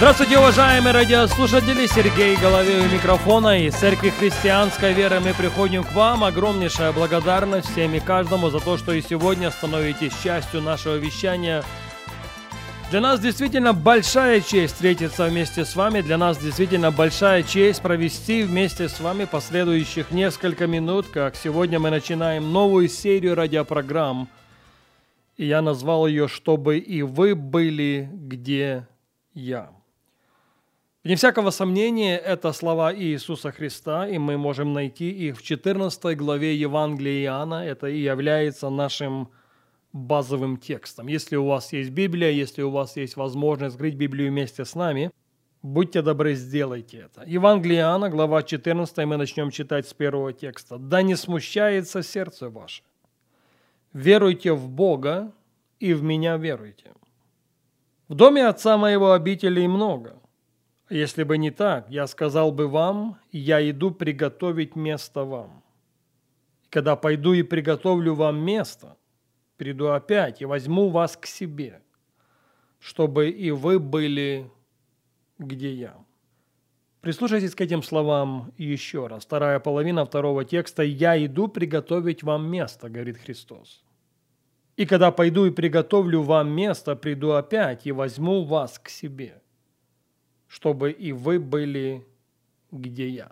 Здравствуйте, уважаемые радиослушатели! Сергей Головей у микрофона и Церкви Христианской Веры мы приходим к вам. Огромнейшая благодарность всем и каждому за то, что и сегодня становитесь частью нашего вещания. Для нас действительно большая честь встретиться вместе с вами. Для нас действительно большая честь провести вместе с вами последующих несколько минут, как сегодня мы начинаем новую серию радиопрограмм. И я назвал ее «Чтобы и вы были, где я». Вне всякого сомнения, это слова Иисуса Христа, и мы можем найти их в 14 главе Евангелия Иоанна. Это и является нашим базовым текстом. Если у вас есть Библия, если у вас есть возможность открыть Библию вместе с нами, будьте добры, сделайте это. Евангелие Иоанна, глава 14, мы начнем читать с первого текста. «Да не смущается сердце ваше. Веруйте в Бога и в Меня веруйте. В доме Отца Моего обителей много». Если бы не так, я сказал бы вам, я иду приготовить место вам. Когда пойду и приготовлю вам место, приду опять и возьму вас к себе, чтобы и вы были, где я. Прислушайтесь к этим словам еще раз. Вторая половина второго текста «Я иду приготовить вам место», говорит Христос. «И когда пойду и приготовлю вам место, приду опять и возьму вас к себе» чтобы и вы были, где я.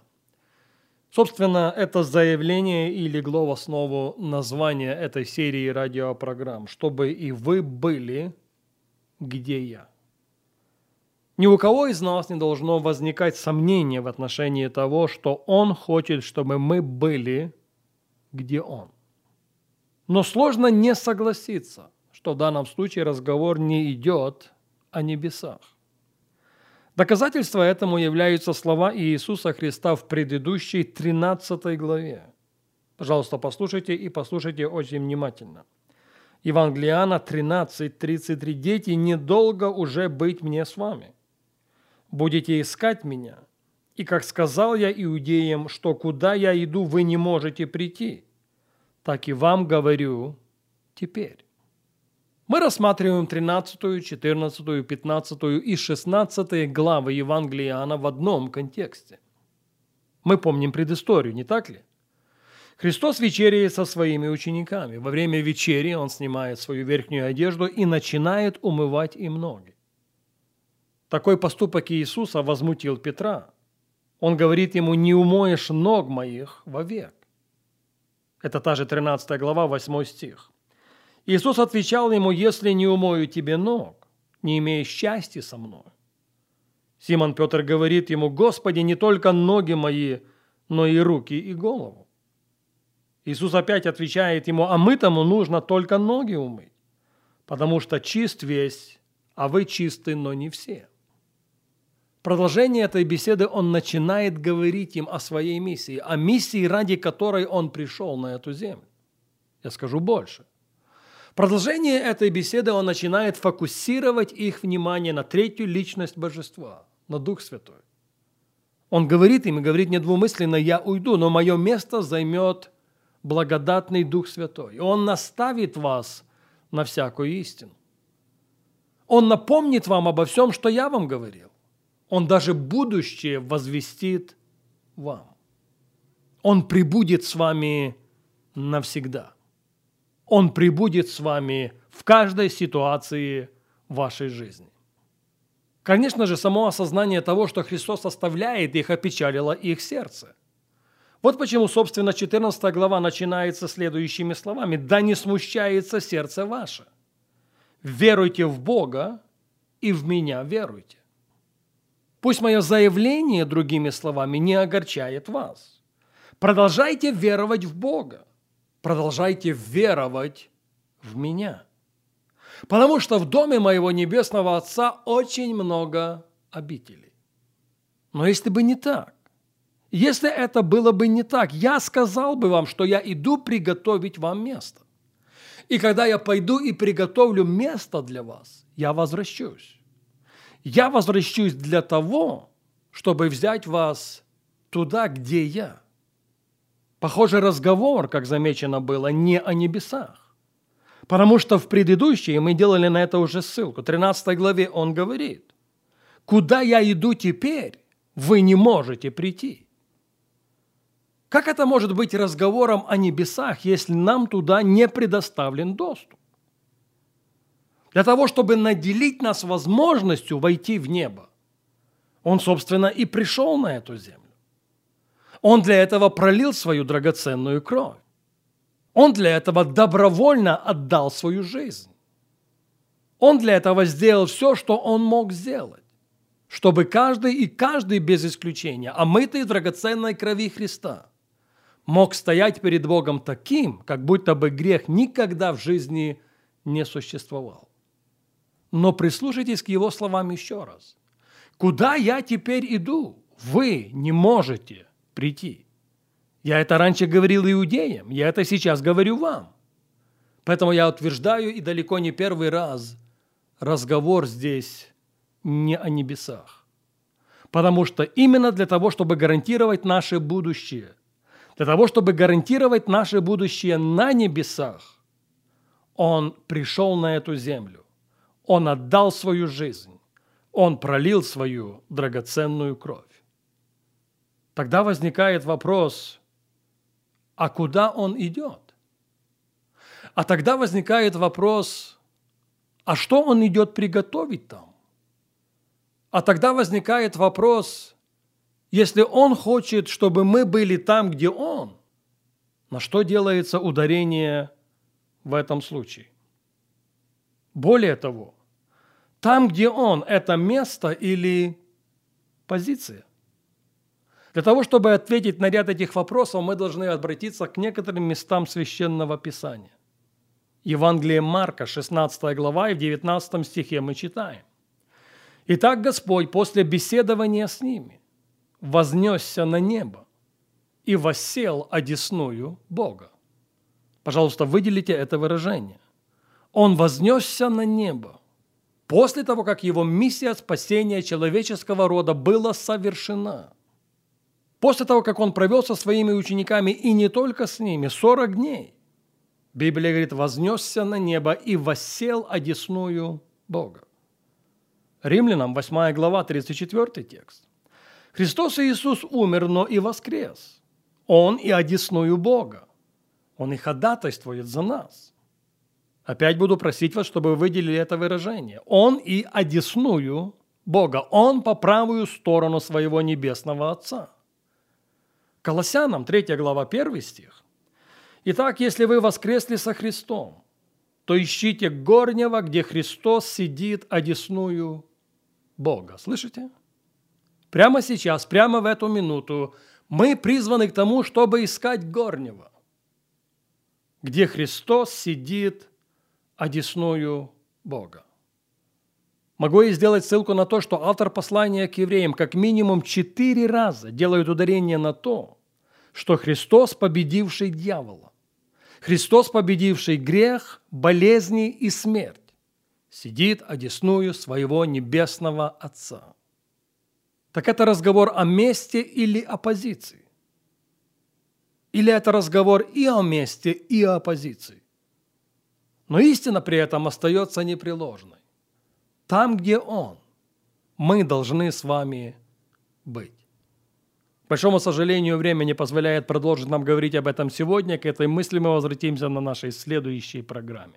Собственно, это заявление и легло в основу названия этой серии радиопрограмм, чтобы и вы были, где я. Ни у кого из нас не должно возникать сомнения в отношении того, что Он хочет, чтобы мы были, где Он. Но сложно не согласиться, что в данном случае разговор не идет о небесах. Доказательство этому являются слова Иисуса Христа в предыдущей 13 главе. Пожалуйста, послушайте и послушайте очень внимательно. Евангелиана 13:33. «Дети, недолго уже быть мне с вами. Будете искать меня, и как сказал я иудеям, что куда я иду, вы не можете прийти, так и вам говорю теперь». Мы рассматриваем 13, 14, 15 и 16 главы Евангелия Иоанна в одном контексте. Мы помним предысторию, не так ли? Христос вечеряет со своими учениками. Во время вечери он снимает свою верхнюю одежду и начинает умывать им ноги. Такой поступок Иисуса возмутил Петра. Он говорит ему, не умоешь ног моих вовек. Это та же 13 глава, 8 стих. Иисус отвечал ему, если не умою тебе ног, не имеешь счастья со мной. Симон Петр говорит ему, Господи, не только ноги мои, но и руки и голову. Иисус опять отвечает ему, а мы-тому нужно только ноги умыть, потому что чист весь, а вы чисты, но не все. Продолжение этой беседы он начинает говорить им о своей миссии, о миссии, ради которой он пришел на эту землю. Я скажу больше – продолжение этой беседы он начинает фокусировать их внимание на третью личность Божества, на Дух Святой. Он говорит им и говорит недвумысленно, я уйду, но мое место займет благодатный Дух Святой. И Он наставит вас на всякую истину. Он напомнит вам обо всем, что я вам говорил. Он даже будущее возвестит вам. Он прибудет с вами навсегда. Он прибудет с вами в каждой ситуации вашей жизни. Конечно же, само осознание того, что Христос оставляет их, опечалило их сердце. Вот почему, собственно, 14 глава начинается следующими словами. «Да не смущается сердце ваше. Веруйте в Бога и в Меня веруйте». Пусть мое заявление, другими словами, не огорчает вас. Продолжайте веровать в Бога продолжайте веровать в меня. Потому что в доме моего небесного Отца очень много обителей. Но если бы не так, Если это было бы не так, я сказал бы вам, что я иду приготовить вам место. И когда я пойду и приготовлю место для вас, я возвращусь. Я возвращусь для того, чтобы взять вас туда, где я. Похоже, разговор, как замечено было, не о небесах. Потому что в предыдущей, мы делали на это уже ссылку, 13 главе он говорит, «Куда я иду теперь, вы не можете прийти». Как это может быть разговором о небесах, если нам туда не предоставлен доступ? Для того, чтобы наделить нас возможностью войти в небо, Он, собственно, и пришел на эту землю. Он для этого пролил свою драгоценную кровь. Он для этого добровольно отдал свою жизнь. Он для этого сделал все, что он мог сделать, чтобы каждый и каждый без исключения, омытый драгоценной крови Христа, мог стоять перед Богом таким, как будто бы грех никогда в жизни не существовал. Но прислушайтесь к его словам еще раз. «Куда я теперь иду? Вы не можете прийти». Я это раньше говорил иудеям, я это сейчас говорю вам. Поэтому я утверждаю, и далеко не первый раз, разговор здесь не о небесах. Потому что именно для того, чтобы гарантировать наше будущее, для того, чтобы гарантировать наше будущее на небесах, Он пришел на эту землю. Он отдал свою жизнь. Он пролил свою драгоценную кровь. Тогда возникает вопрос, а куда он идет? А тогда возникает вопрос, а что он идет приготовить там? А тогда возникает вопрос, если Он хочет, чтобы мы были там, где Он, на что делается ударение в этом случае? Более того, там, где Он, это место или позиция? Для того, чтобы ответить на ряд этих вопросов, мы должны обратиться к некоторым местам Священного Писания. Евангелие Марка, 16 глава, и в 19 стихе мы читаем. «Итак, Господь после беседования с ними вознесся на небо и воссел одесную Бога. Пожалуйста, выделите это выражение. Он вознесся на небо после того, как его миссия спасения человеческого рода была совершена. После того, как он провел со своими учениками и не только с ними 40 дней, Библия говорит, вознесся на небо и воссел одесную Бога. Римлянам 8 глава 34 текст. Христос Иисус умер, но и воскрес. Он и одесную Бога. Он и ходатайствует за нас. Опять буду просить вас, чтобы вы выделили это выражение. Он и одесную Бога. Он по правую сторону своего небесного Отца. Колоссянам 3 глава 1 стих. Итак, если вы воскресли со Христом, то ищите горнего, где Христос сидит одесную Бога. Слышите? Прямо сейчас, прямо в эту минуту мы призваны к тому, чтобы искать горнего, где Христос сидит одесную Бога. Могу и сделать ссылку на то, что автор послания к евреям как минимум четыре раза делает ударение на то, что Христос, победивший дьявола, Христос, победивший грех, болезни и смерть, сидит одесную своего небесного Отца так это разговор о месте или оппозиции? Или это разговор и о месте, и о оппозиции? Но истина при этом остается непреложной. Там, где Он, мы должны с вами быть. К большому сожалению, время не позволяет продолжить нам говорить об этом сегодня. К этой мысли мы возвратимся на нашей следующей программе.